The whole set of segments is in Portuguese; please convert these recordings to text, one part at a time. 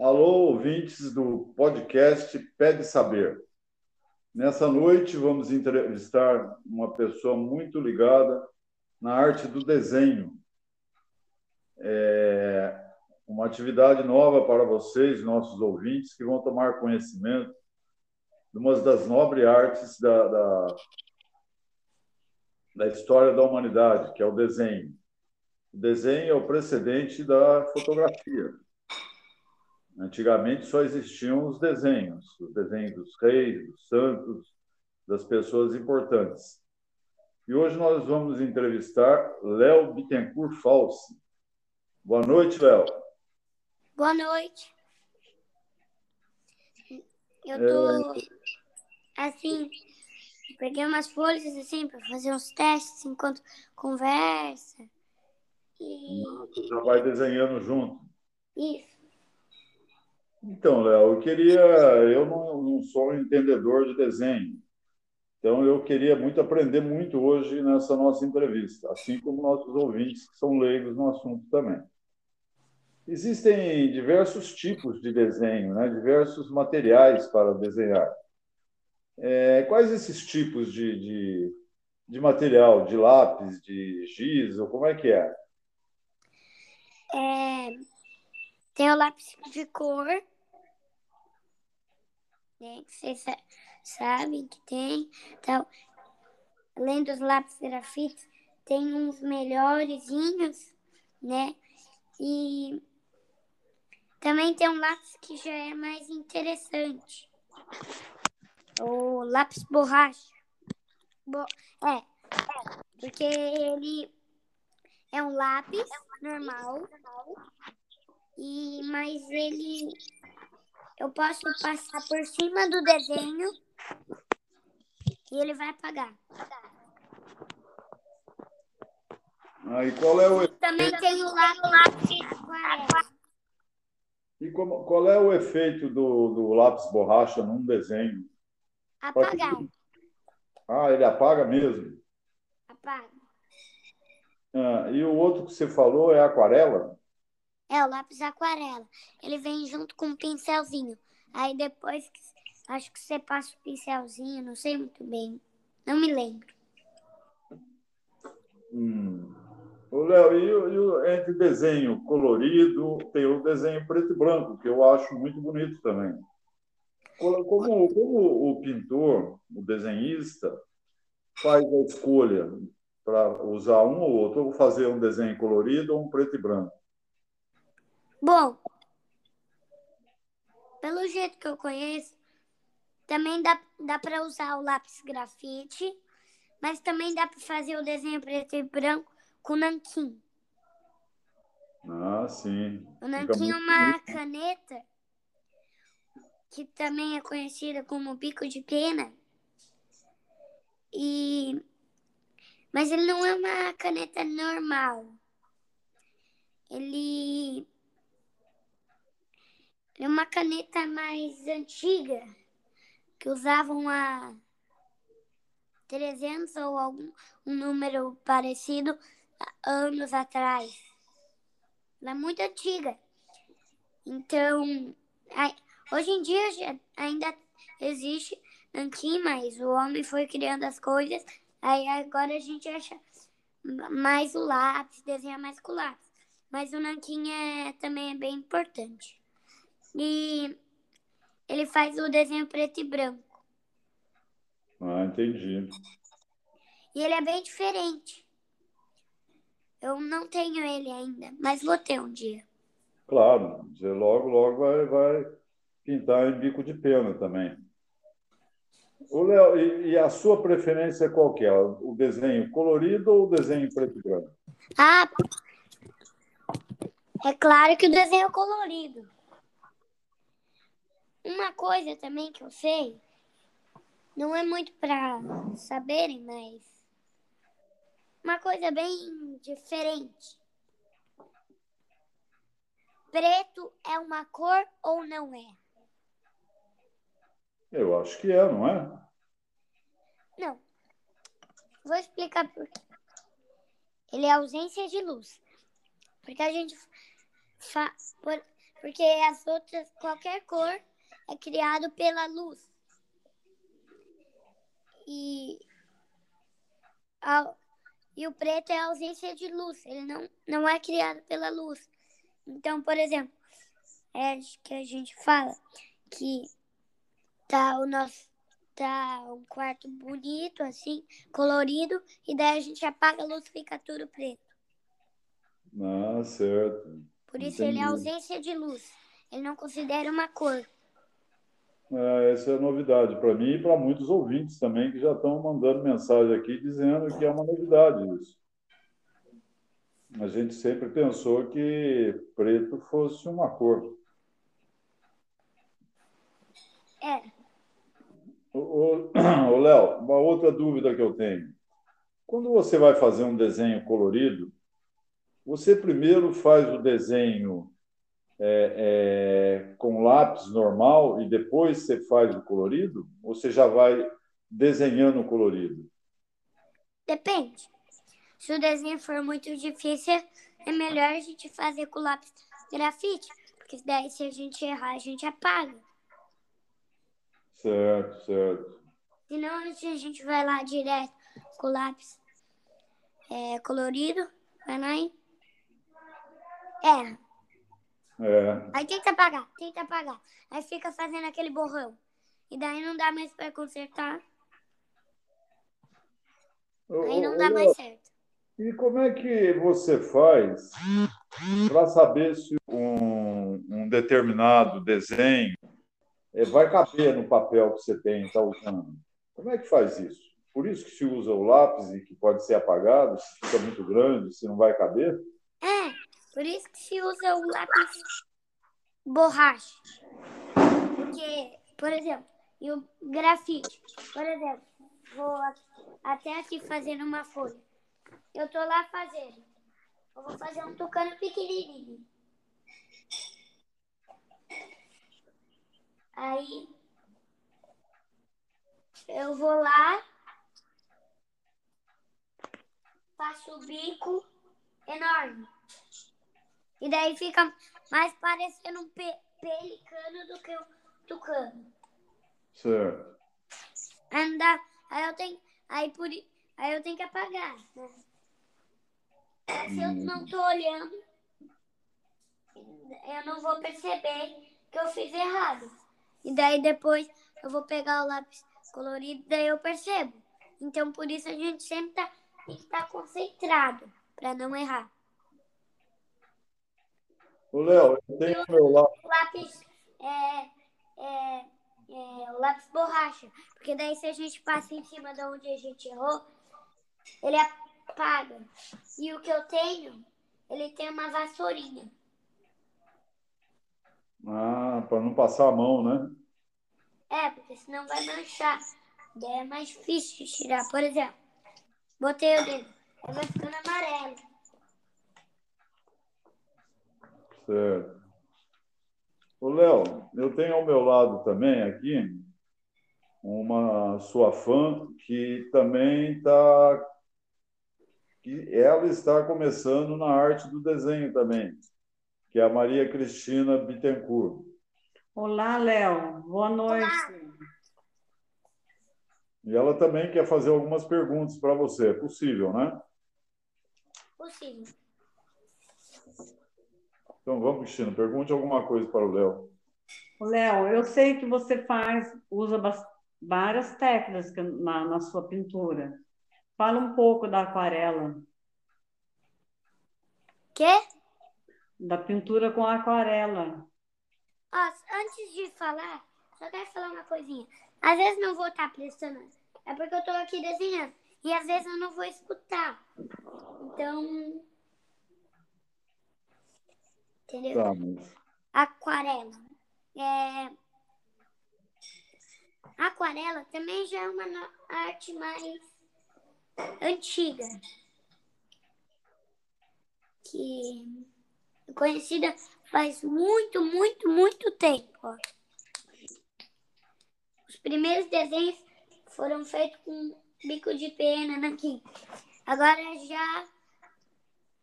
Alô, ouvintes do podcast Pede Saber. Nessa noite vamos entrevistar uma pessoa muito ligada na arte do desenho. É uma atividade nova para vocês, nossos ouvintes, que vão tomar conhecimento de uma das nobres artes da, da, da história da humanidade, que é o desenho. O desenho é o precedente da fotografia. Antigamente só existiam os desenhos, os desenhos dos reis, dos santos, das pessoas importantes. E hoje nós vamos entrevistar Léo Bittencourt Falsi. Boa noite, Léo. Boa noite. Eu tô é... assim, peguei umas folhas assim para fazer uns testes enquanto conversa. E... Você já vai desenhando junto. Isso. Então, Léo, eu queria. Eu não, não, sou um entendedor de desenho, então eu queria muito aprender muito hoje nessa nossa entrevista, assim como nossos ouvintes que são leigos no assunto também. Existem diversos tipos de desenho, né? diversos materiais para desenhar. É, quais esses tipos de, de, de, material? De lápis, de giz, ou como é que é? é tem o lápis de cor, né? Que vocês sabem que tem. Então, além dos lápis grafites, tem uns melhorzinhos, né? E também tem um lápis que já é mais interessante. O lápis borracha. Bo é, é, porque ele é um lápis normal, e mas ele eu posso passar por cima do desenho e ele vai apagar. Ah, e qual é o Também tem o lápis aquarela. E como, qual é o efeito do, do lápis borracha num desenho? Apagar. Ah, ele apaga mesmo? Apaga. Ah, e o outro que você falou é aquarela? É, o lápis aquarela. Ele vem junto com um pincelzinho. Aí depois, acho que você passa o pincelzinho, não sei muito bem. Não me lembro. Hum. Ô, Léo, e, e, entre desenho colorido, tem o desenho preto e branco, que eu acho muito bonito também. Como, como o pintor, o desenhista, faz a escolha para usar um ou outro, ou fazer um desenho colorido ou um preto e branco? Bom, pelo jeito que eu conheço, também dá, dá para usar o lápis grafite, mas também dá para fazer o desenho preto e branco com nanquim. Ah, sim. O nanquim é uma caneta que também é conhecida como bico de pena. E mas ele não é uma caneta normal. Ele é uma caneta mais antiga que usavam há 300 ou algum um número parecido anos atrás. Ela é muito antiga. Então, hoje em dia ainda existe nanquim, mas o homem foi criando as coisas. Aí agora a gente acha mais o lápis, desenha mais com o lápis. Mas o nanquim é, também é bem importante. E ele faz o desenho preto e branco. Ah, entendi. E ele é bem diferente. Eu não tenho ele ainda, mas vou ter um dia. Claro, você logo, logo vai, vai pintar em bico de pena também. O Léo, e, e, a sua preferência qual que é? O desenho colorido ou o desenho preto e branco? Ah, é claro que o desenho colorido. Uma coisa também que eu sei, não é muito para saberem, mas uma coisa bem diferente. Preto é uma cor ou não é? Eu acho que é, não é? Não. Vou explicar por quê. Ele é ausência de luz. Porque a gente fa... por Porque as outras, qualquer cor é criado pela luz. E, a, e o preto é a ausência de luz. Ele não, não é criado pela luz. Então, por exemplo, é que a gente fala que tá o nosso tá um quarto bonito assim, colorido, e daí a gente apaga a luz e fica tudo preto. Ah, certo. Por isso Entendi. ele é ausência de luz. Ele não considera uma cor. É, essa é a novidade para mim e para muitos ouvintes também que já estão mandando mensagem aqui dizendo que é uma novidade isso. A gente sempre pensou que preto fosse uma cor. É. Ô, Léo, uma outra dúvida que eu tenho. Quando você vai fazer um desenho colorido, você primeiro faz o desenho é, é, com lápis normal e depois você faz o colorido? Ou você já vai desenhando o colorido? Depende. Se o desenho for muito difícil, é melhor a gente fazer com lápis grafite, porque daí se a gente errar, a gente apaga. Certo, certo. Senão a gente vai lá direto com o lápis é, colorido, vai lá e erra. É. Aí tenta apagar, tenta apagar. Aí fica fazendo aquele borrão. E daí não dá mais para consertar. Aí não dá mais certo. E como é que você faz para saber se um, um determinado desenho é, vai caber no papel que você tem, está usando. Como é que faz isso? Por isso que se usa o lápis e que pode ser apagado, se fica muito grande, se não vai caber? Por isso que se usa o lápis borracha. Porque, por exemplo, e o grafite, por exemplo, vou até aqui fazendo uma folha. Eu tô lá fazendo. Eu vou fazer um tucano pequenininho. Aí eu vou lá, faço o bico enorme. E daí fica mais parecendo um pe pelicano do que um tucano. Certo. Anda, aí eu tenho, aí por, aí eu tenho que apagar. Né? Se eu não tô olhando, eu não vou perceber que eu fiz errado. E daí depois eu vou pegar o lápis colorido, daí eu percebo. Então por isso a gente sempre tá, tem que estar tá concentrado para não errar. O Léo, eu tenho o meu lápis. lápis é, é, é, o lápis borracha. Porque daí se a gente passa em cima de onde a gente errou, ele apaga. E o que eu tenho, ele tem uma vassourinha. Ah, para não passar a mão, né? É, porque senão vai manchar. Daí é mais difícil de tirar. Por exemplo, botei o dedo, aí vai ficando amarelo. Certo. Ô, Léo, eu tenho ao meu lado também aqui uma sua fã que também está. que ela está começando na arte do desenho também que é a Maria Cristina Bittencourt. Olá, Léo. Boa noite. Olá. E ela também quer fazer algumas perguntas para você. É possível, né? Possível. Então vamos, Cristina. Pergunte alguma coisa para o Léo. Léo, eu sei que você faz, usa várias técnicas na, na sua pintura. Fala um pouco da aquarela. Quê? da pintura com aquarela. Ó, antes de falar, só quero falar uma coisinha. Às vezes não vou estar prestando, é porque eu estou aqui desenhando. E às vezes eu não vou escutar. Então. Entendeu? Tá, mas... Aquarela. É... Aquarela também já é uma arte mais antiga. Que conhecida faz muito, muito, muito tempo. Os primeiros desenhos foram feitos com bico de pena aqui. Agora já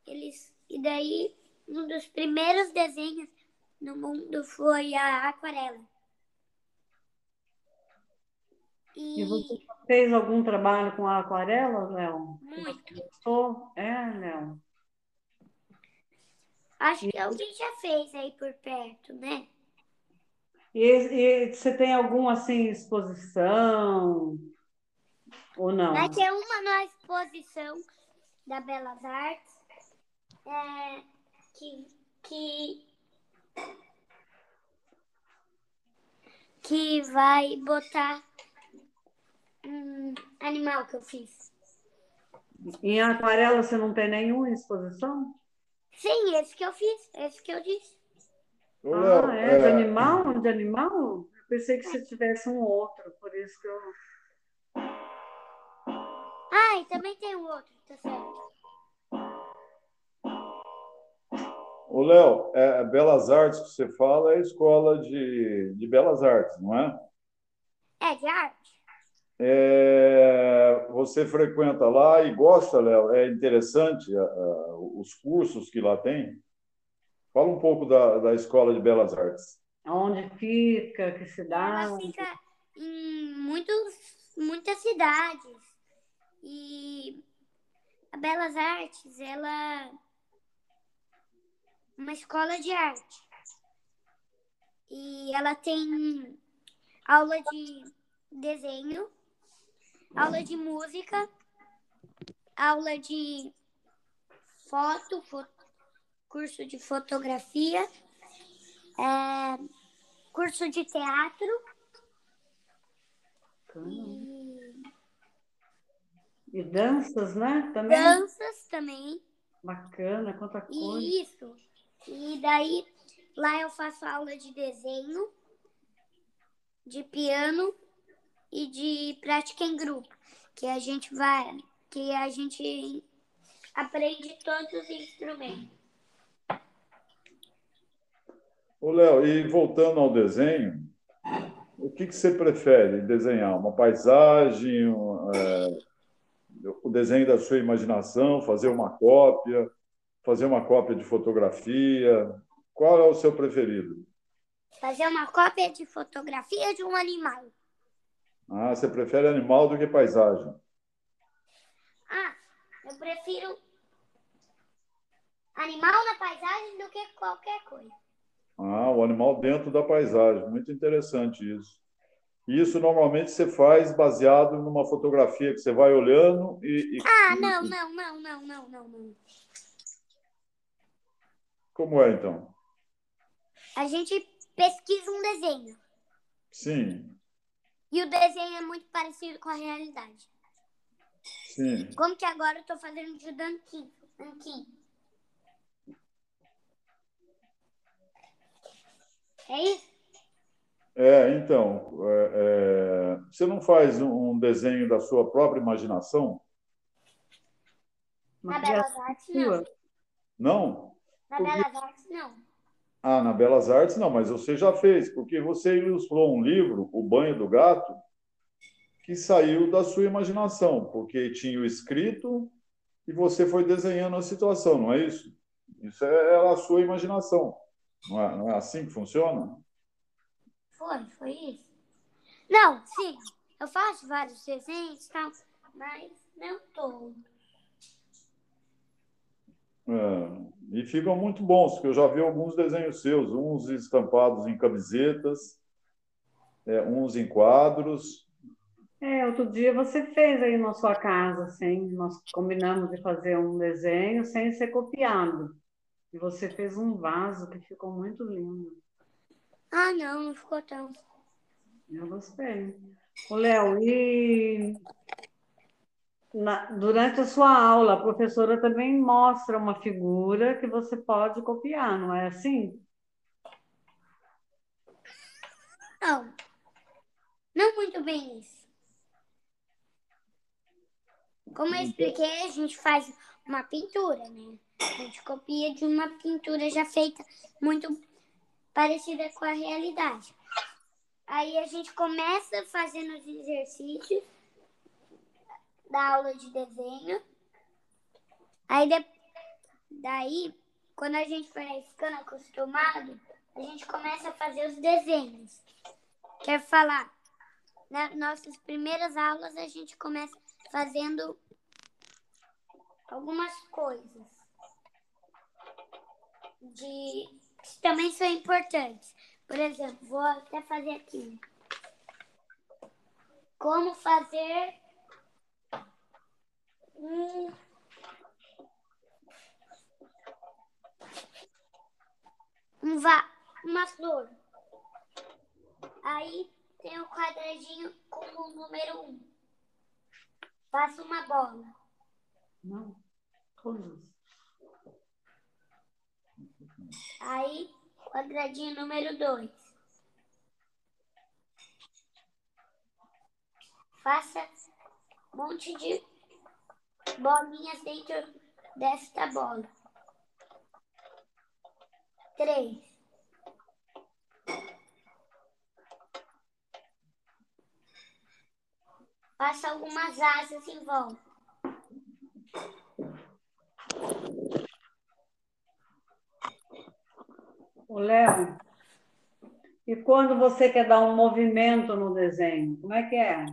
eles e daí um dos primeiros desenhos no mundo foi a aquarela. E, e você fez algum trabalho com a aquarela, Léo? Muito. Gostou? É, Léo. Acho que alguém já fez aí por perto, né? E, e você tem alguma assim exposição ou não? Vai ter uma na exposição da Belas Artes é, que, que que vai botar um animal que eu fiz. Em aquarela você não tem nenhuma exposição? Sim, esse que eu fiz, esse que eu disse. ah, é? De é. animal? De animal? Eu pensei que você tivesse um outro, por isso que eu. Ah, e também tem um outro, tá certo. Ô, Léo, é, Belas Artes que você fala é a escola de, de Belas Artes, não é? É, de arte. É, você frequenta lá e gosta, Léo? É interessante uh, os cursos que lá tem? Fala um pouco da, da Escola de Belas Artes. Onde fica? Que cidade? Ela fica em muitos, muitas cidades. E a Belas Artes, ela uma escola de arte. E ela tem aula de desenho, aula de música, aula de foto, curso de fotografia, é, curso de teatro. E... e... danças, né? Também. Danças também. Bacana, quanta coisa. Isso. E daí lá eu faço aula de desenho, de piano e de prática em grupo, que a gente vai, que a gente aprende todos os instrumentos. Ô, Léo, e voltando ao desenho, o que, que você prefere desenhar? Uma paisagem, é, o desenho da sua imaginação, fazer uma cópia, fazer uma cópia de fotografia? Qual é o seu preferido? Fazer uma cópia de fotografia de um animal. Ah, você prefere animal do que paisagem? Ah, eu prefiro animal na paisagem do que qualquer coisa. Ah, o animal dentro da paisagem. Muito interessante isso. Isso normalmente você faz baseado numa fotografia que você vai olhando e. e... Ah, não, não, não, não, não, não, não. Como é então? A gente pesquisa um desenho. Sim. E o desenho é muito parecido com a realidade. Sim. Como que agora eu estou fazendo de. Danquim. É isso? É, então, é, é, você não faz um desenho da sua própria imaginação? Na Belas Artes, não. Não? Na Belas Artes, não. Ah, na Belas Artes não, mas você já fez, porque você ilustrou um livro, O Banho do Gato, que saiu da sua imaginação, porque tinha o escrito e você foi desenhando a situação, não é isso? Isso é a sua imaginação. Não é, não é assim que funciona? Foi, foi isso. Não, sim, eu faço vários desenhos, tal, mas não todos. É, e ficam muito bons, porque eu já vi alguns desenhos seus, uns estampados em camisetas, é, uns em quadros. É, outro dia você fez aí na sua casa, assim, nós combinamos de fazer um desenho sem ser copiado. E você fez um vaso que ficou muito lindo. Ah, não, não ficou tão. Eu gostei. Ô, Léo, e na, durante a sua aula, a professora também mostra uma figura que você pode copiar, não é assim? Não. Não muito bem isso. Como eu expliquei, a gente faz uma pintura, né? A gente copia de uma pintura já feita muito parecida com a realidade. Aí a gente começa fazendo os exercícios da aula de desenho. Aí de... daí, quando a gente vai ficando acostumado, a gente começa a fazer os desenhos. Quer falar? Nas nossas primeiras aulas, a gente começa fazendo algumas coisas de que também são importantes. Por exemplo, vou até fazer aqui. Como fazer um um va uma flor. Aí tem o um quadradinho com o número 1. Um. Faça uma bola. Não. Coisas. Aí, quadradinho número 2. Faça um monte de bolinhas dentro desta bola. Três. Faça algumas asas em volta. O Léo, e quando você quer dar um movimento no desenho, como é que é?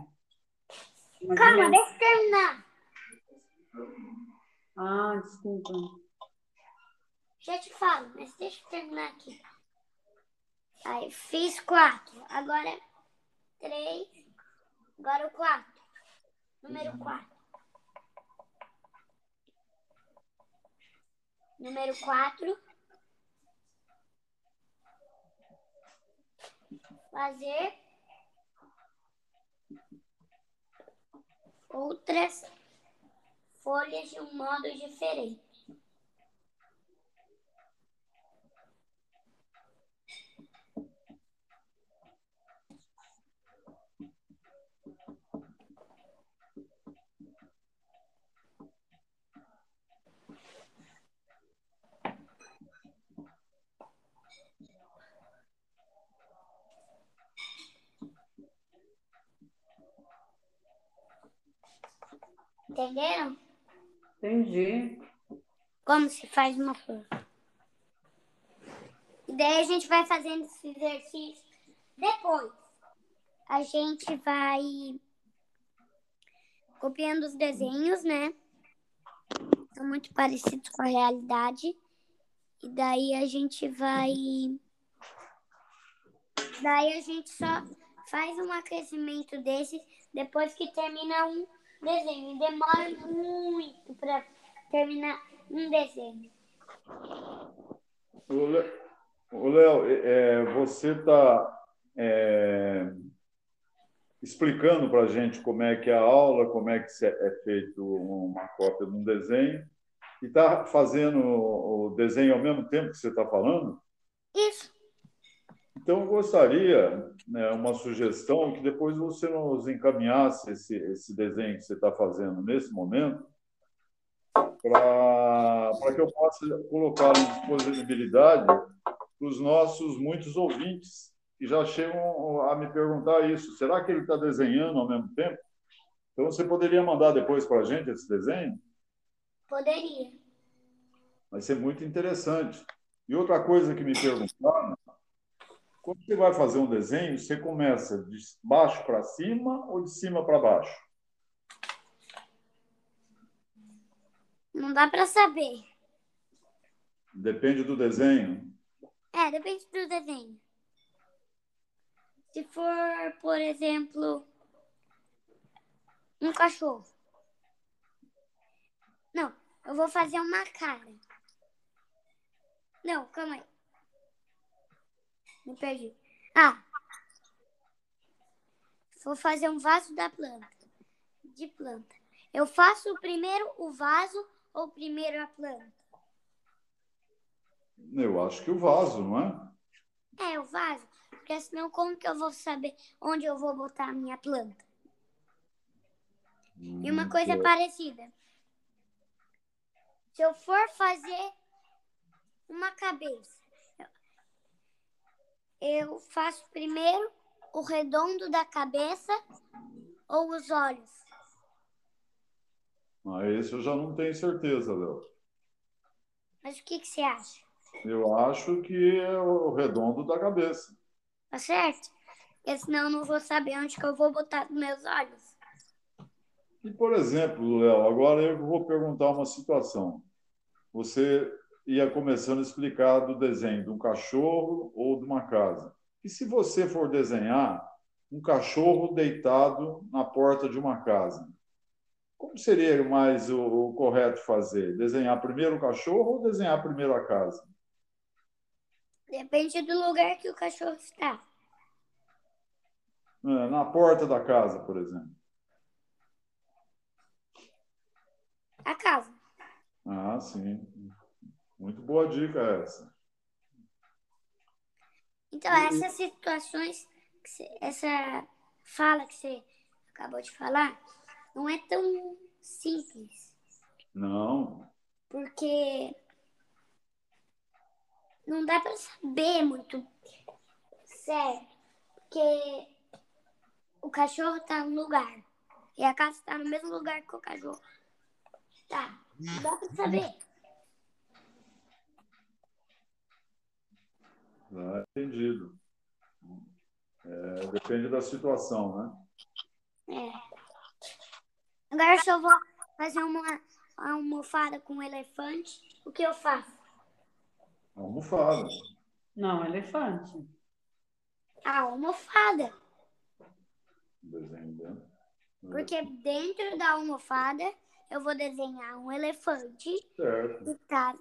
Uma Calma, deixa eu terminar. Ah, desculpa. Já te falo, mas deixa eu terminar aqui. Aí, fiz quatro. Agora, três. Agora o quatro. Número quatro. Número quatro. Fazer outras folhas de um modo diferente. Entenderam? Entendi. Como se faz uma flor. E daí a gente vai fazendo esse exercício. Depois, a gente vai copiando os desenhos, né? São muito parecidos com a realidade. E daí a gente vai. Daí a gente só faz um aquecimento desses depois que termina um desenho. Demora muito para terminar um desenho. O Léo, é, você está é, explicando para a gente como é que é a aula, como é que é feito uma cópia de um desenho, e está fazendo o desenho ao mesmo tempo que você está falando? Isso. Então, eu gostaria, né, uma sugestão, que depois você nos encaminhasse esse, esse desenho que você está fazendo nesse momento, para que eu possa colocar em disponibilidade para os nossos muitos ouvintes que já chegam a me perguntar isso. Será que ele está desenhando ao mesmo tempo? Então, você poderia mandar depois para a gente esse desenho? Poderia. Vai ser muito interessante. E outra coisa que me perguntaram quando você vai fazer um desenho, você começa de baixo para cima ou de cima para baixo? Não dá para saber. Depende do desenho? É, depende do desenho. Se for, por exemplo, um cachorro. Não, eu vou fazer uma cara. Não, calma aí. Me perdi. Ah! Vou fazer um vaso da planta. De planta. Eu faço primeiro o vaso ou primeiro a planta? Eu acho que o vaso, não é? É, o vaso. Porque senão como que eu vou saber onde eu vou botar a minha planta? Hum, e uma hum, coisa parecida. Se eu for fazer uma cabeça, eu faço primeiro o redondo da cabeça ou os olhos? Ah, esse eu já não tenho certeza, Léo. Mas o que, que você acha? Eu acho que é o redondo da cabeça. Tá certo? Porque senão eu não vou saber onde que eu vou botar os meus olhos. E, por exemplo, Léo, agora eu vou perguntar uma situação. Você ia começando a explicar do desenho de um cachorro ou de uma casa. E se você for desenhar um cachorro deitado na porta de uma casa? Como seria mais o, o correto fazer? Desenhar primeiro o cachorro ou desenhar primeiro a casa? Depende do lugar que o cachorro está. É, na porta da casa, por exemplo. A casa. Ah, sim. Muito boa dica essa. Então, essas situações, essa fala que você acabou de falar, não é tão simples. Não. Porque não dá para saber muito certo. Porque o cachorro está no lugar. E a casa está no mesmo lugar que o cachorro. Tá. Não dá para saber. Ah, entendido. É, depende da situação, né? É. Agora, se eu vou fazer uma, uma almofada com um elefante, o que eu faço? Almofada. Não, elefante. A almofada. Desenho dentro. Porque dentro da almofada eu vou desenhar um elefante Certo. que está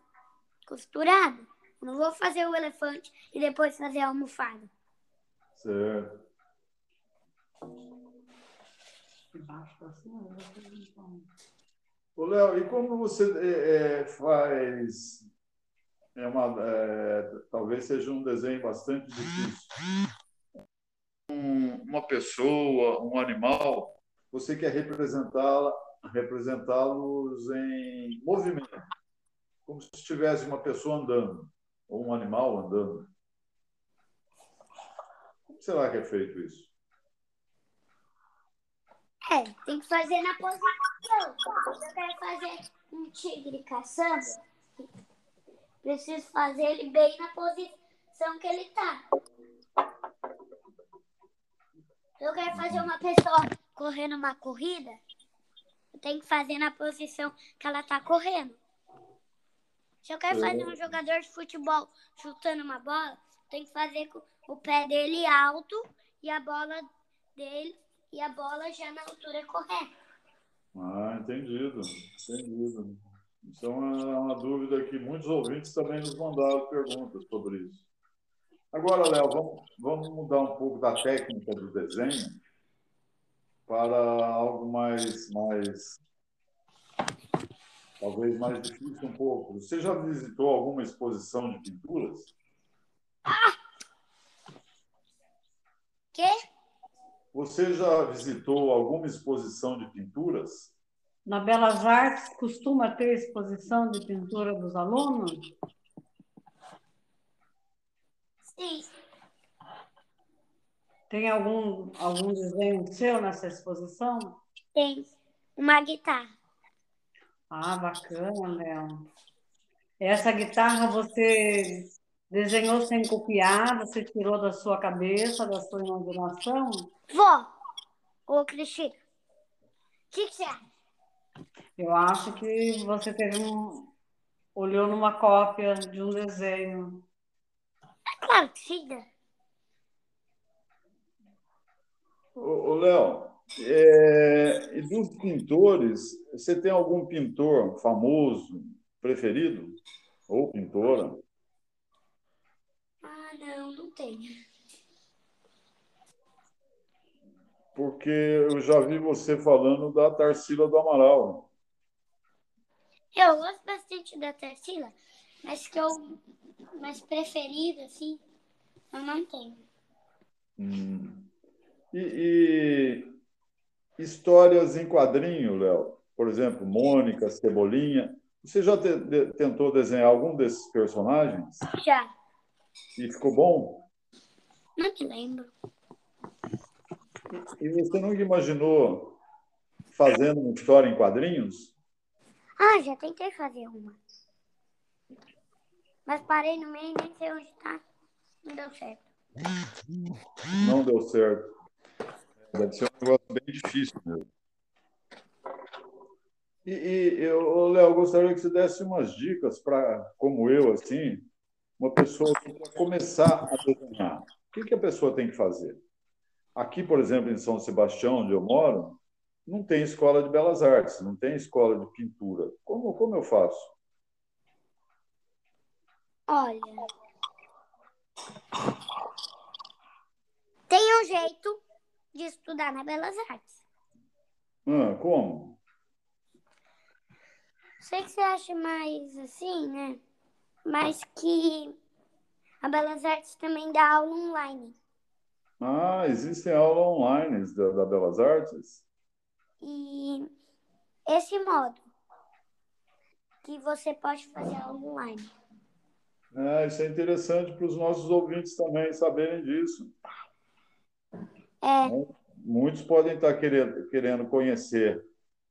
costurado. Eu não vou fazer o elefante e depois fazer a almofada. Certo. Então. Ô, Léo, e como você é, é, faz. É uma, é, talvez seja um desenho bastante difícil. Um- uma pessoa, um animal, você quer representá-la, representá-los em movimento, como se tivesse uma pessoa andando, ou um animal andando. Como será que é feito isso? É, tem que fazer na posição. Se eu quero fazer um tigre caçando, preciso fazer ele bem na posição que ele tá. Eu quero fazer uma pessoa correndo uma corrida, eu tenho que fazer na posição que ela tá correndo. Se eu quero fazer um jogador de futebol chutando uma bola, tenho que fazer com o pé dele alto e a bola dele e a bola já na altura correta. Ah, entendido, entendido. Isso é uma, uma dúvida que muitos ouvintes também nos mandaram perguntas sobre isso. Agora, Léo, vamos, vamos mudar um pouco da técnica do desenho para algo mais, mais talvez mais difícil um pouco. Você já visitou alguma exposição de pinturas? Quê? Você já visitou alguma exposição de pinturas? Na Belas Artes costuma ter exposição de pintura dos alunos? Sim. Tem algum, algum desenho seu nessa exposição? Tem uma guitarra. Ah, bacana, Léo. Essa guitarra você desenhou sem copiar, você tirou da sua cabeça, da sua imaginação? Vó, ô Cristina, o que, que você acha? Eu acho que você teve um, olhou numa cópia de um desenho. É claro que sim, né? Ô, ô, Léo, é, e dos pintores, você tem algum pintor famoso preferido? Ou pintora? Ah, não, não tenho. Porque eu já vi você falando da Tarsila do Amaral. Eu gosto bastante da Tarsila, mas que eu mais preferido, assim, eu não tenho. Hum. E, e histórias em quadrinho, Léo? Por exemplo, Mônica, Cebolinha. Você já te- de- tentou desenhar algum desses personagens? Já, E ficou bom? não me lembro. E você nunca imaginou fazendo uma história em quadrinhos? Ah, já tentei fazer uma. Mas parei no meio, nem sei onde está. Não deu certo. Não deu certo. Deve ser um negócio bem difícil mesmo. E, e eu, Léo, gostaria que você desse umas dicas para, como eu, assim, uma pessoa que quer começar a desenhar. O que, que a pessoa tem que fazer? Aqui, por exemplo, em São Sebastião, onde eu moro, não tem escola de belas artes, não tem escola de pintura. Como, como eu faço? Olha. Tem um jeito de estudar na Belas Artes. Ah, como? Sei que você acha mais assim, né? Mas que a Belas Artes também dá aula online. Ah, existem aulas online da, da Belas Artes? E esse modo que você pode fazer aula online. É, isso é interessante para os nossos ouvintes também saberem disso. É. Muitos podem estar querendo, conhecer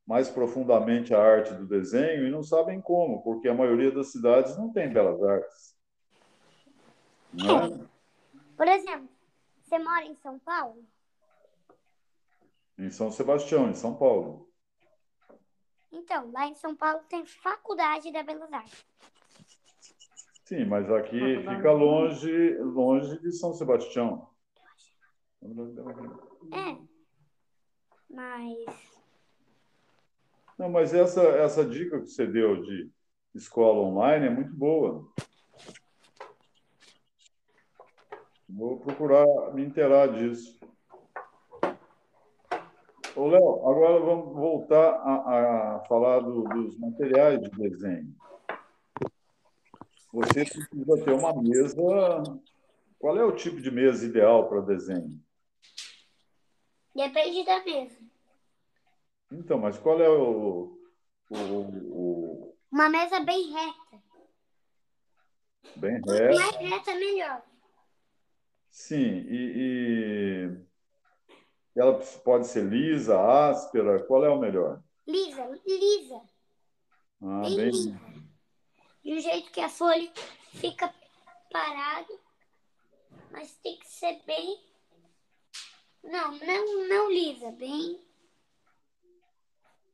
mais profundamente a arte do desenho e não sabem como, porque a maioria das cidades não tem belas artes. É. Por exemplo, você mora em São Paulo? Em São Sebastião, em São Paulo. Então, lá em São Paulo tem faculdade da Belas Artes. Sim, mas aqui fica longe, longe de São Sebastião. É. Mas. Não, mas essa, essa dica que você deu de escola online é muito boa. Vou procurar me inteirar disso. Ô, Léo, agora vamos voltar a, a falar do, dos materiais de desenho. Você precisa ter uma mesa. Qual é o tipo de mesa ideal para desenho? Depende da mesa. Então, mas qual é o, o, o... Uma mesa bem reta. Bem reta. Mais reta, melhor. Sim, e, e, ela pode ser lisa, áspera, qual é o melhor? Lisa, lisa. Ah, bem, bem lisa. De um jeito que a folha fica parada, mas tem que ser bem. Não, não, não lisa, bem.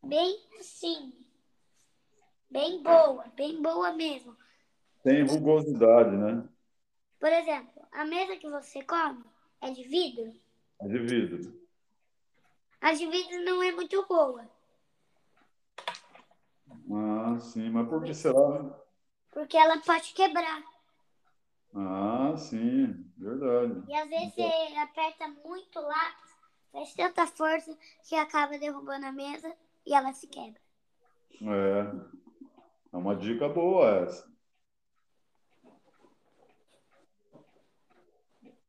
Bem assim. Bem boa, bem boa mesmo. Tem rugosidade, né? Por exemplo, a mesa que você come é de vidro? É de vidro. A de vidro não é muito boa. Ah, sim. Mas por que será? Porque ela pode quebrar. Ah, sim. Verdade. E às vezes você aperta muito o lápis, faz tanta força que acaba derrubando a mesa e ela se quebra. É. É uma dica boa essa.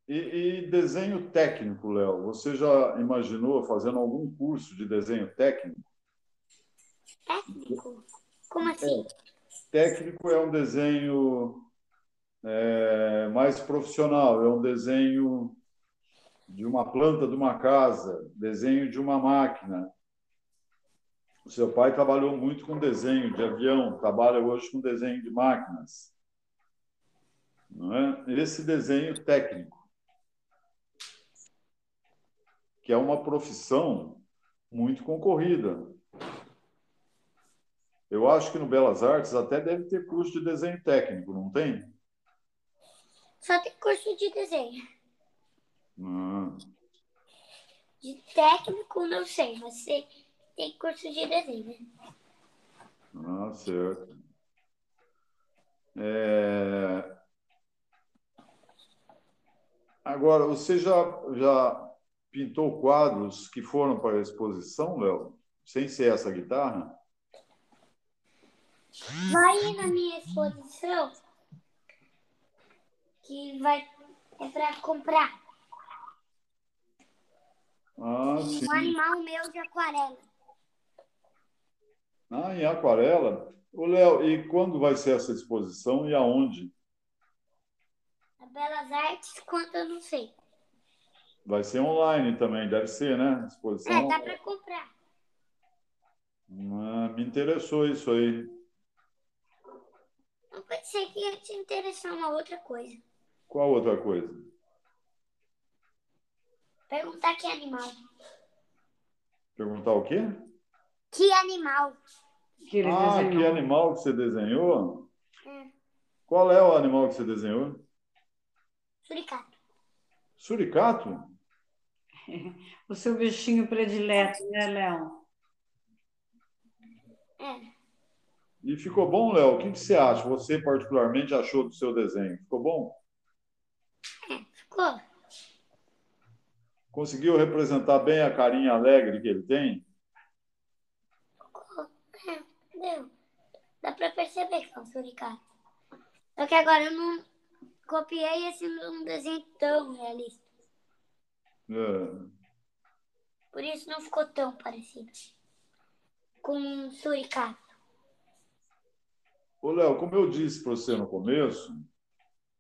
E, e, desenho técnico, Léo? Você já imaginou fazendo algum curso de desenho técnico? Técnico? Como assim? É. Técnico é um desenho é, mais profissional, é um desenho de uma planta de uma casa, desenho de uma máquina. O seu pai trabalhou muito com desenho de avião, trabalha hoje com desenho de máquinas. Não é? Esse desenho técnico que é uma profissão muito concorrida. Eu acho que no Belas Artes até deve ter curso de desenho técnico, não tem? Só tem curso de desenho. Ah. De técnico, não sei, mas tem curso de desenho. Ah, certo. É... Agora, você já, já pintou quadros que foram para a exposição, Léo? Sem ser essa guitarra? Vai na minha exposição que vai é para comprar. Ah, um sim. animal meu de aquarela. Ah, em aquarela? Ô, Léo, e quando vai ser essa exposição e aonde? Na Belas Artes, quanto eu não sei. Vai ser online também, deve ser, né? Exposição. É, dá para comprar. Ah, me interessou isso aí. Não pode ser que ia te interessar uma outra coisa. Qual outra coisa? Perguntar que animal. Perguntar o quê? Que animal? Que ele ah, desenhou. que animal que você desenhou? É, Qual é o animal que você desenhou? suricato. Suricato? O seu bichinho predileto, né, Léo? É. E ficou bom, Léo? O que, que você acha? Você particularmente achou do seu desenho? Ficou bom? Ficou. Conseguiu representar bem a carinha alegre que ele tem? É, deu. Dá pra perceber que é um suricato. Só que agora eu não copiei esse um desenho tão realista. É. Por isso não ficou tão parecido com um suricato. Ô, Léo, como eu disse para você no começo,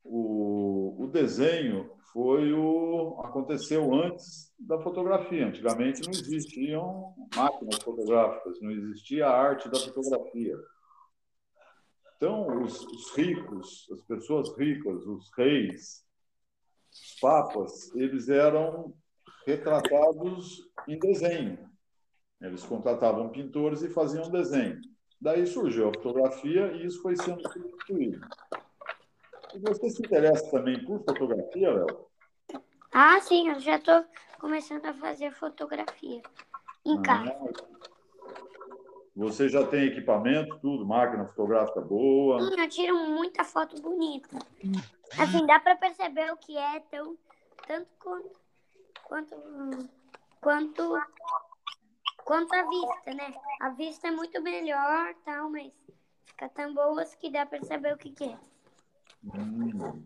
o, o desenho foi o aconteceu antes da fotografia. Antigamente não existiam máquinas fotográficas, não existia a arte da fotografia. Então, os, os ricos, as pessoas ricas, os reis, os papas, eles eram retratados em desenho. Eles contratavam pintores e faziam desenho. Daí surgiu a fotografia e isso foi sendo substituído. Você se interessa também por fotografia, Léo? Ah, sim, eu já tô começando a fazer fotografia em casa. Ah, Você já tem equipamento, tudo, máquina fotográfica boa. Sim, eu tiro muita foto bonita. Assim, dá pra perceber o que é tão, tanto quanto, quanto, quanto, quanto a vista, né? A vista é muito melhor, tal, mas fica tão boas que dá pra saber o que, que é. Hum.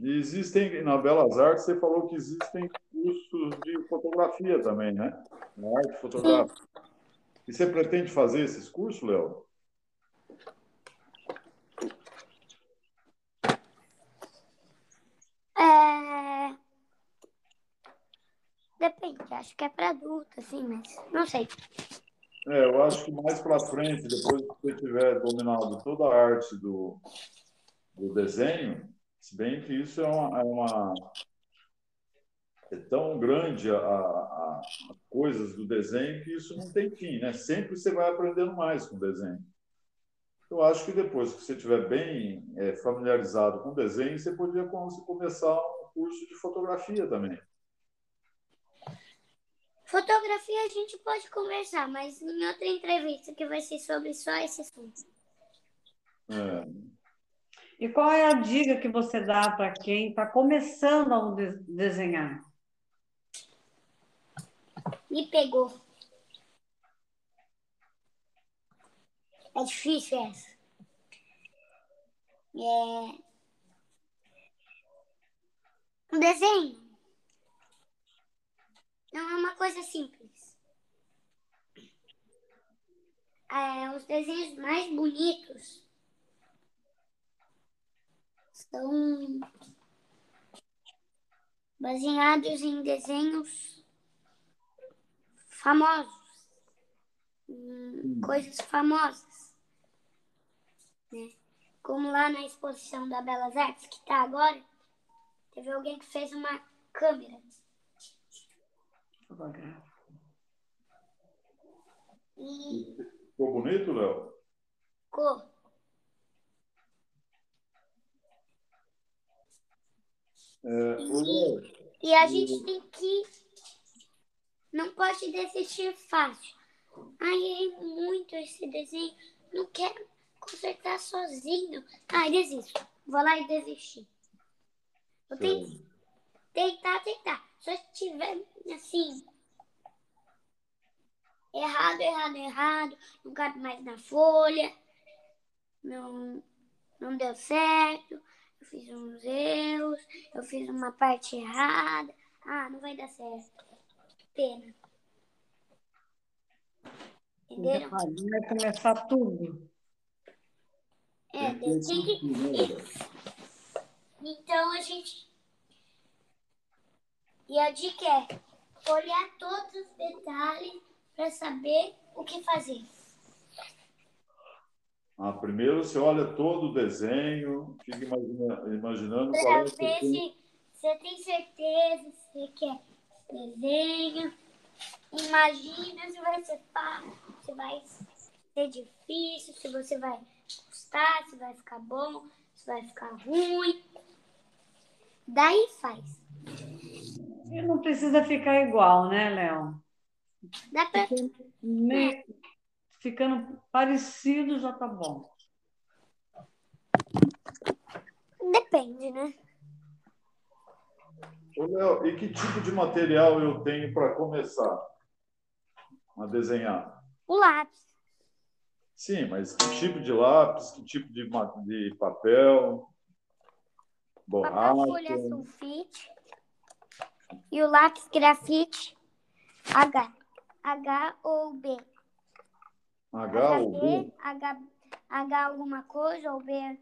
Existem, na Belas Artes, você falou que existem cursos de fotografia também, né? Na arte fotográfica. E você pretende fazer esses cursos, Léo? É... Depende, acho que é pra adulto, assim, mas não sei. É, eu acho que mais para frente, depois que você tiver dominado toda a arte do, do desenho, se bem que isso é uma, é uma- é tão grande a, a- a coisas do desenho que isso não tem fim, né? Sempre você vai aprendendo mais com o desenho. Eu acho que depois que você estiver bem é, familiarizado com o desenho, você poderia com- começar um curso de fotografia também. Fotografia a gente pode conversar, mas em outra entrevista que vai ser sobre só esse assunto. É. E qual é a dica que você dá para quem está começando a de- desenhar? Me pegou. É difícil essa. É... O desenho não é uma coisa simples. É, os desenhos mais bonitos são baseados em desenhos famosos, coisas famosas, né? Como lá na exposição da Belas Artes que está agora, teve alguém que fez uma câmera e Ficou bonito, Léo? ficou. É, Léo, E a gente tem que. Não pode desistir fácil. Ai, errei muito esse desenho. Não quero consertar sozinho. Ai, desisto. Vou lá e desistir. Tenho que tentar, tentar. Se tiver assim. Errado, errado, errado. Não cabe mais na folha. Não, não deu certo. Eu fiz uns erros. Eu fiz uma parte errada. Ah, não vai dar certo. Pena. Entenderam? Vai começar tudo. É, tem que. Então a gente. E a dica é olhar todos os detalhes para saber o que fazer. Ah, primeiro você olha todo o desenho, fica imagina, imaginando Para qual é ver se você tem certeza se você quer desenho. Imagina se vai ser fácil, se vai ser difícil, se você vai gostar, se vai ficar bom, se vai ficar ruim. Daí faz. E não precisa ficar igual, né, Léo? Dá pra... Me- Ficando parecido já tá bom. Depende, né? Ô, Léo, e que tipo de material eu tenho para começar a desenhar? O lápis. Sim, mas que tipo de lápis, que tipo de, de papel, Papel borracha? folha sulfite. E o lápis grafite H. H ou B. H ou B? B, H, H alguma coisa, ou B,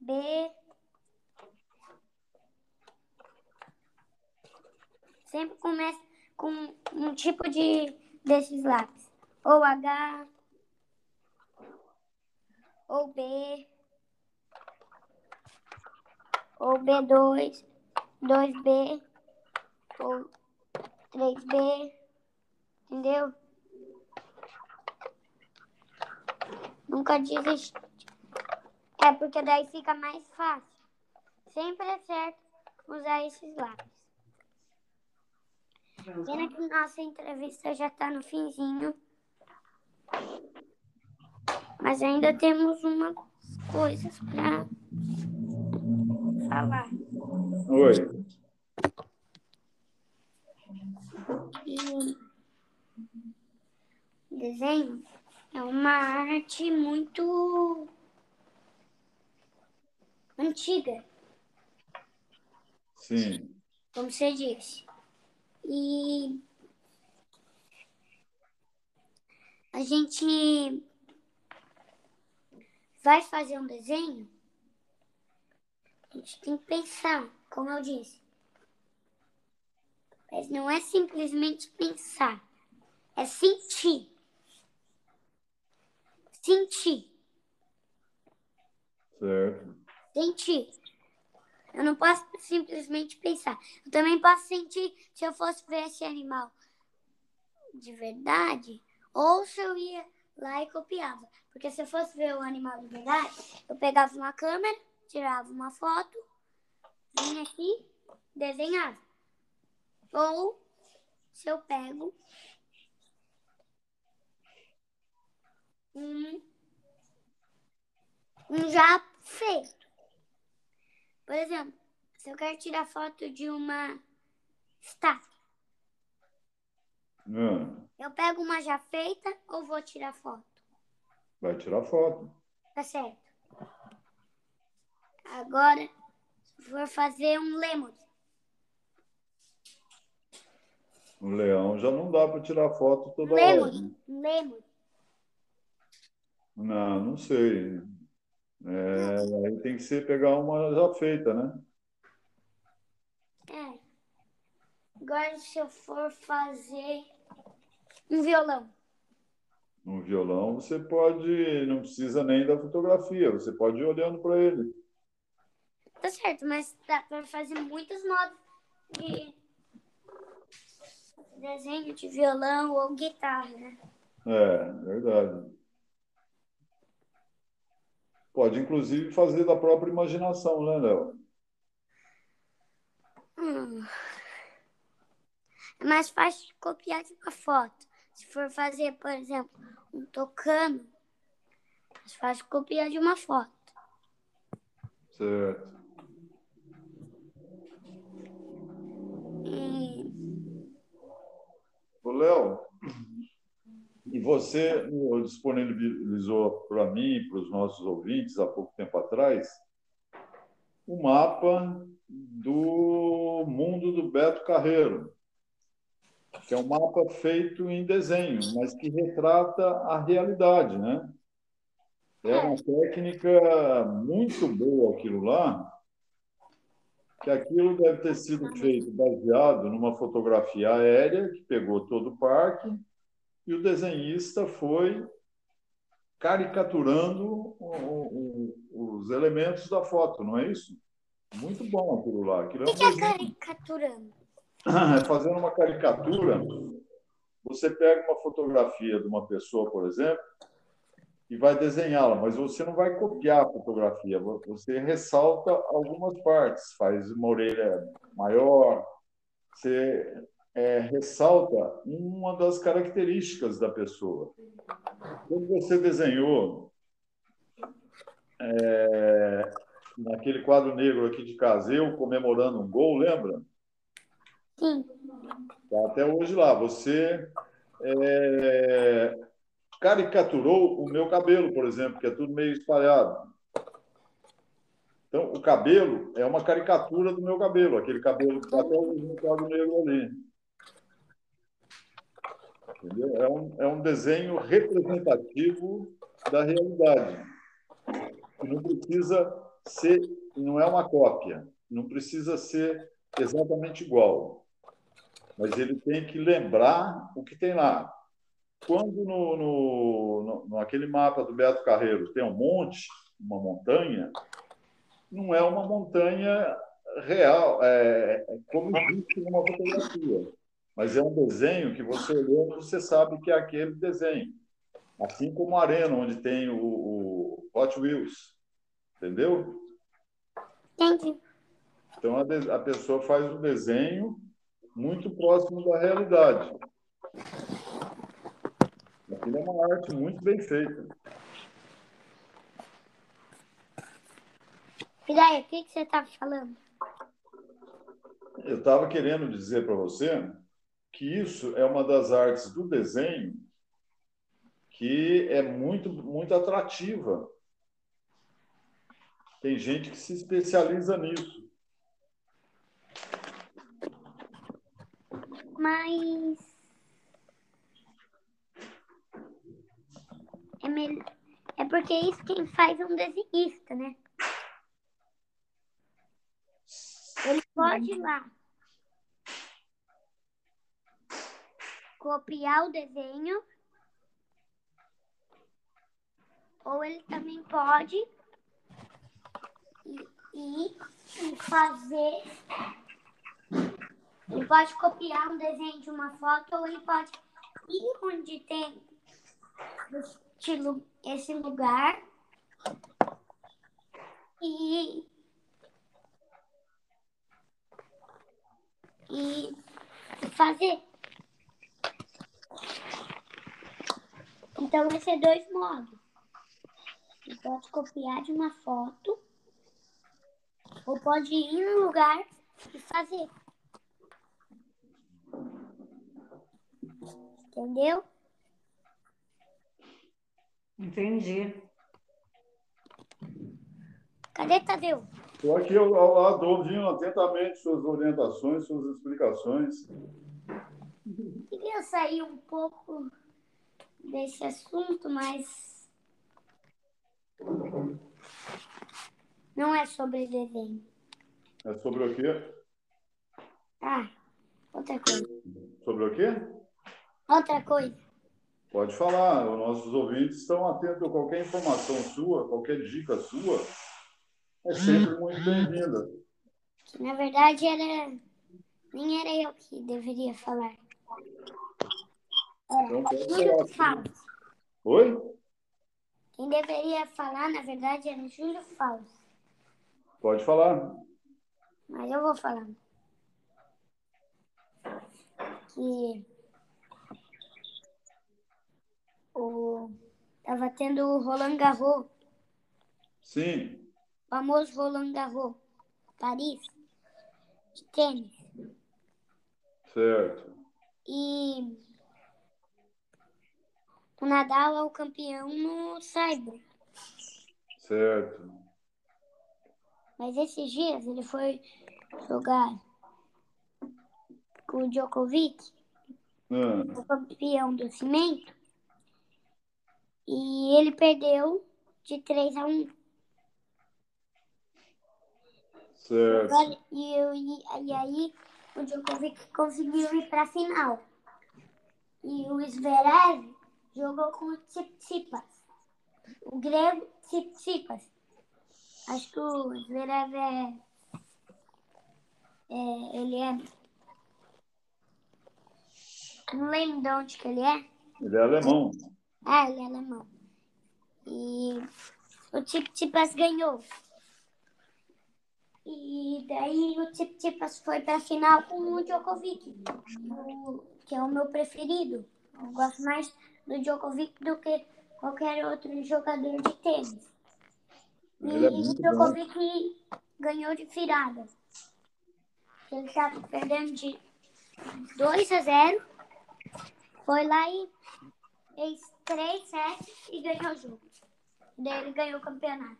B. Sempre começa com um tipo de desses lápis. Ou H, ou B, ou B2, 2B, ou 3B, entendeu? Nunca desiste. É porque daí fica mais fácil. Sempre é certo usar esses lápis. Pena que nossa entrevista já tá no finzinho. Mas ainda temos umas coisas pra falar. Oi. E desenho é uma arte muito antiga, Sim. como você disse. E a gente vai fazer um desenho, a gente tem que pensar, como eu disse. Mas não é simplesmente pensar, é sentir. Sentir, Certo. sentir. Eu não posso simplesmente pensar. Eu também posso sentir se eu fosse ver esse animal de verdade ou se eu ia lá e copiava. Porque se eu fosse ver o animal de verdade, eu pegava uma câmera, tirava uma foto, vinha aqui, desenhava. Ou se eu pego um, um já feito. Por exemplo, se eu quero tirar foto de uma estátua, Ah, eu pego uma já feita ou vou tirar foto? vai tirar foto. Tá certo. Agora, vou fazer um lemur. O leão já não dá para tirar foto toda Um hora. Um lemur. Não, não sei. É, aí tem que ser pegar uma já feita, né? É. Agora, se eu for fazer um violão. Um violão você pode, não precisa nem da fotografia, você pode ir olhando para ele. Tá certo, mas dá pra fazer muitos modos de desenho de violão ou guitarra, né? É, verdade. Pode, inclusive, fazer da própria imaginação, né, Léo? Hum. É mais fácil de copiar de uma foto. Se for fazer, por exemplo, um tocando, é mais fácil de copiar de uma foto. Certo. E Léo, e você disponibilizou para mim para os nossos ouvintes há pouco tempo atrás o mapa do mundo do Beto Carreiro, que é um mapa feito em desenho, mas que retrata a realidade, né? É uma técnica muito boa aquilo lá, que aquilo deve ter sido feito baseado numa fotografia aérea que pegou todo o parque e o desenhista foi caricaturando o, o, os elementos da foto, não é isso? Muito bom aquilo lá. Aquilo o que é, um que é caricaturando? É fazendo uma caricatura. Você pega uma fotografia de uma pessoa, por exemplo, e vai desenhá-la, mas você não vai copiar a fotografia, você ressalta algumas partes, faz uma orelha maior, você é, ressalta uma das características da pessoa. Quando você desenhou é, naquele quadro negro aqui de casa, eu comemorando um gol, lembra? Sim. Tá até hoje lá. Você é, caricaturou o meu cabelo, por exemplo, que é tudo meio espalhado. Então, o cabelo é uma caricatura do meu cabelo, aquele cabelo que está até no quadro negro ali. Entendeu? É, um, é um desenho representativo da realidade. Não precisa ser, não é uma cópia, não precisa ser exatamente igual, mas ele tem que lembrar o que tem lá. Quando no, no, no, naquele mapa do Beto Carreiro tem um monte, uma montanha, não é uma montanha real, é, é como existe numa fotografia, mas é um desenho que você olhando, você sabe que é aquele desenho. Assim como a arena, onde tem o, o Hot Wheels. Entendeu? Entendi. Então a, a pessoa faz um desenho muito próximo da realidade. Aquilo é uma arte muito bem feita. Daí, o que, que você estava falando? Eu estava querendo dizer para você que isso é uma das artes do desenho que é muito, muito atrativa. Tem gente que se especializa nisso. Mas é, é porque isso quem faz é um desenhista, né? Ele pode ir lá copiar o desenho ou ele também pode ir, e fazer ele pode copiar um desenho de uma foto ou ele pode ir onde tem esse lugar e, e fazer. Então, vai ser dois modos. Você pode copiar de uma foto ou pode ir no lugar e fazer. Entendeu? Entendi. Cadê Tadeu? Estou aqui ao, ao lado, ouvindo atentamente suas orientações, suas explicações. Queria sair um pouco desse assunto, mas não é sobre desenho. É sobre o quê? Ah, outra coisa. Sobre o quê? Outra coisa. Pode falar, os nossos ouvintes estão atentos a qualquer informação sua, qualquer dica sua, é sempre muito bem-vinda. Na verdade, era nem era eu que deveria falar. Era então, Júlio Fausto. Oi? Quem deveria falar, na verdade, era Júlio Fausto. Pode falar. Mas eu vou falar. Que o tava tendo o Roland Garros. Sim. O famoso Roland Garros, Paris, de tênis. Certo. E o Nadal é o campeão no Cyber. Certo. Mas esses dias ele foi jogar com o Djokovic, ah. o campeão do cimento. E ele perdeu de 3 a 1. Certo. E, e, e aí o Djokovic conseguiu ir para a final. E o Zverev jogou com o Tsitsipas. o grego Tsitsipas. Acho que o Zverev é, é, ele é. Não lembro de onde que ele é. Ele é alemão. É, ele é alemão. E o Tsitsipas ganhou. E daí o Tsitsipas foi para a final com o Djokovic, o, que é o meu preferido. Eu gosto mais do Djokovic do que qualquer outro jogador de tênis. E é o muito Djokovic ganhou de virada. Ele estava perdendo de 2 a 0. Foi lá e fez 3 sets e ganhou o jogo. Daí ele ganhou o campeonato.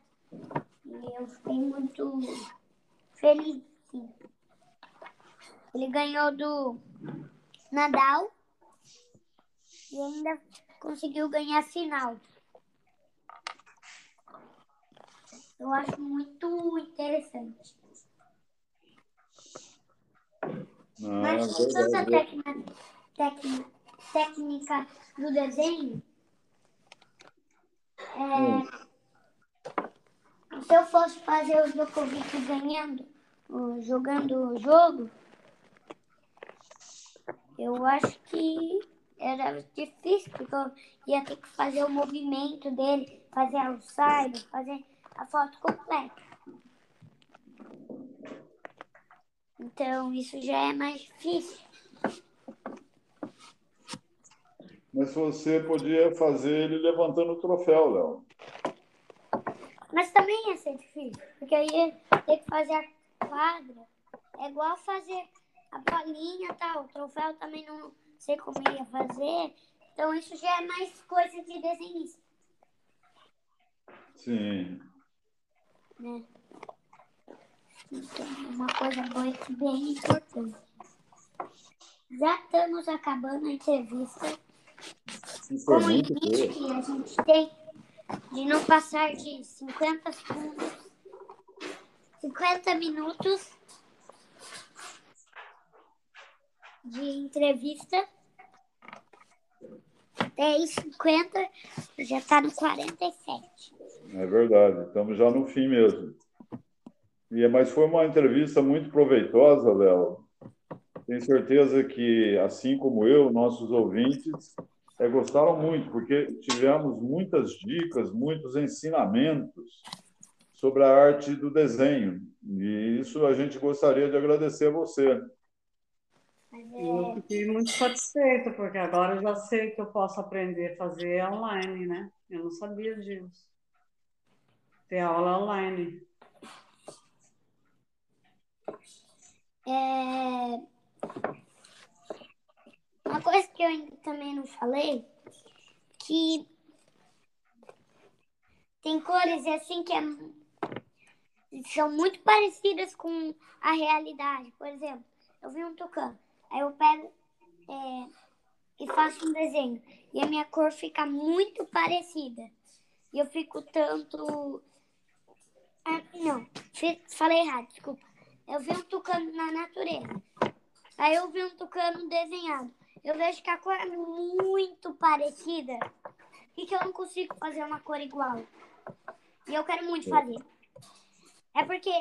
E eu fiquei muito feliz. sim. Ele ganhou do Nadal e ainda conseguiu ganhar a final. Eu acho muito interessante. Ah, Mas com tanta verdade. técnica, técnica, técnica do desenho, é, se eu fosse fazer o Djokovic ganhando, o- jogando o jogo, eu acho que era difícil, porque eu ia ter que fazer o movimento dele, fazer a outside, fazer a foto completa. Então, isso já é mais difícil. Mas você podia fazer ele levantando o troféu, Léo. Mas também ia ser difícil, porque aí ia ter que fazer a quadra. É igual fazer a bolinha e tal. O troféu também não sei como ia fazer. Então isso já é mais coisa de desenhista, Sim. né? Então, uma coisa boa e bem importante. Já estamos acabando a entrevista. Como limite boa. que a gente tem de não passar de 50 segundos, 50 minutos de entrevista. 10, 50, já está no 47. É verdade, estamos já no fim mesmo. E, mas foi uma entrevista muito proveitosa, Léo. Tenho certeza que, assim como eu, nossos ouvintes é, gostaram muito, porque tivemos muitas dicas, muitos ensinamentos sobre a arte do desenho. E isso a gente gostaria de agradecer a você. Eu fiquei muito satisfeita, porque agora eu já sei que eu posso aprender a fazer online, né? Eu não sabia disso. Ter aula online. é, uma coisa que eu ainda também não falei, que tem cores assim que é- são muito parecidas com a realidade. Por exemplo, eu vi um tucano, aí eu pego é, e faço um desenho e a minha cor fica muito parecida. E eu fico tanto. Ah, não, falei errado, desculpa. Eu vi um tucano na natureza. Aí eu vi um tucano desenhado. Eu vejo que a cor é muito parecida e que eu não consigo fazer uma cor igual. E eu quero muito fazer. É porque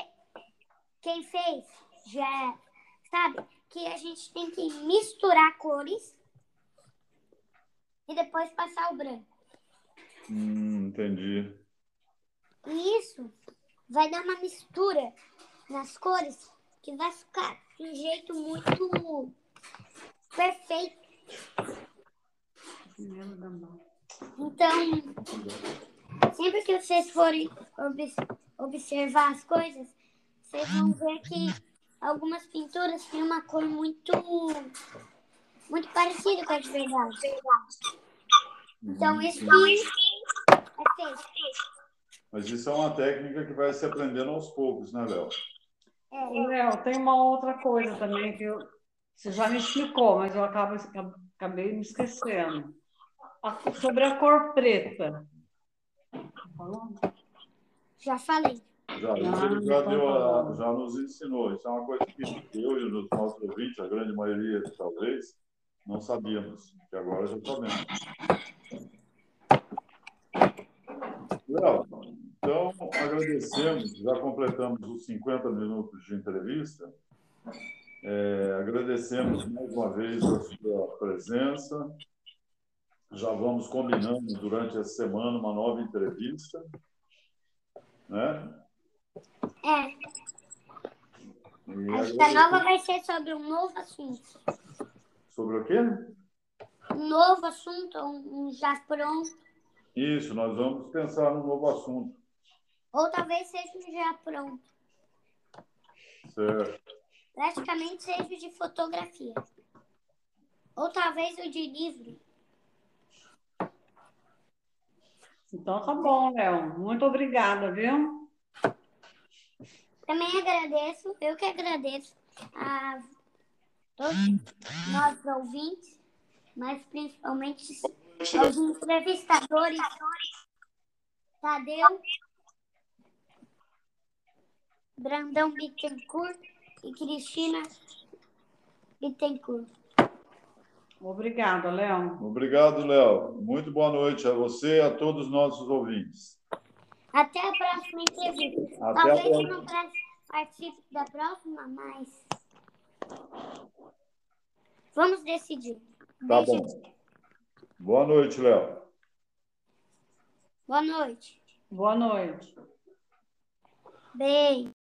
quem fez já sabe que a gente tem que misturar cores e depois passar o branco. Hum, entendi. E isso vai dar uma mistura nas cores que vai ficar de um jeito muito perfeito. Então, sempre que vocês forem ob- observar as coisas, vocês vão ver que algumas pinturas têm uma cor muito muito parecida com a de verdade. Então, isso que é feito. Mas isso é uma técnica que vai se aprendendo aos poucos, né, Léo? Léo, tem uma outra coisa também que eu, você já me explicou, mas eu acabo, acabei me esquecendo. A- sobre a cor preta. Tá já falei. Já, isso ele já, deu a- já nos ensinou. Isso é uma coisa que eu e os nossos ouvintes, a grande maioria, talvez, não sabíamos, que agora já sabemos. Agradecemos, já completamos os 50 minutos de entrevista. É, agradecemos mais uma vez a sua presença. Já vamos combinando durante essa semana uma nova entrevista. Né? É. E a nova vai ser sobre um novo assunto. Sobre o quê? Um novo assunto, um já pronto. Isso, nós vamos pensar num novo assunto. Ou talvez seja já pronto. Certo. Praticamente seja de fotografia. Ou talvez o de livro. Então tá bom, Léo. Muito obrigada, viu? Também agradeço, eu que agradeço a todos nós ouvintes, mas principalmente aos entrevistadores Tadeu, Brandão Bittencourt e Cristina Bittencourt. Obrigada, Léo. Obrigado, Léo. Muito boa noite a você e a todos os nossos ouvintes. Até a próxima entrevista. Até Talvez a eu não participe da próxima, mas. Vamos decidir. Tá Beijo. bom. Boa noite, Léo. Boa noite. Boa noite. Beijo.